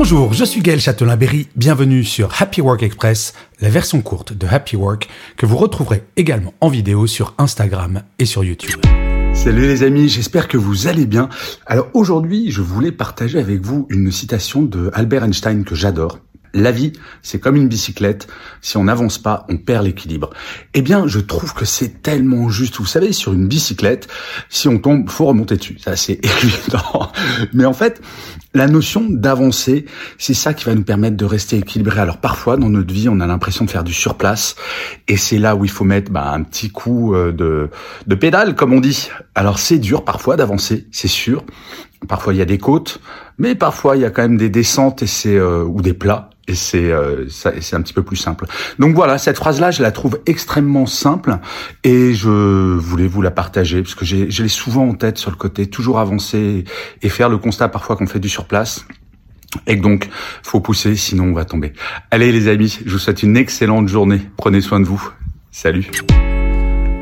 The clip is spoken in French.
Bonjour, je suis Gaël Châtelain-Berry, bienvenue sur Happy Work Express, la version courte de Happy Work que vous retrouverez également en vidéo sur Instagram et sur YouTube. Salut les amis, j'espère que vous allez bien. Alors aujourd'hui, je voulais partager avec vous une citation de Albert Einstein que j'adore. La vie, c'est comme une bicyclette. Si on n'avance pas, on perd l'équilibre. Eh bien, je trouve que c'est tellement juste. Vous savez, sur une bicyclette, si on tombe, faut remonter dessus. Ça, c'est évident. Mais en fait, la notion d'avancer, c'est ça qui va nous permettre de rester équilibré. Alors parfois, dans notre vie, on a l'impression de faire du surplace. Et c'est là où il faut mettre bah, un petit coup euh, de, de pédale, comme on dit. Alors c'est dur parfois d'avancer, c'est sûr. Parfois, il y a des côtes, mais parfois, il y a quand même des descentes et c'est euh, ou des plats et c'est euh, c'est un petit peu plus simple. Donc voilà, cette phrase-là, je la trouve extrêmement simple et je voulais vous la partager parce que j'ai je l'ai souvent en tête sur le côté toujours avancer et faire le constat parfois qu'on fait du surplace. Et donc, faut pousser, sinon on va tomber. Allez les amis, je vous souhaite une excellente journée. Prenez soin de vous. Salut.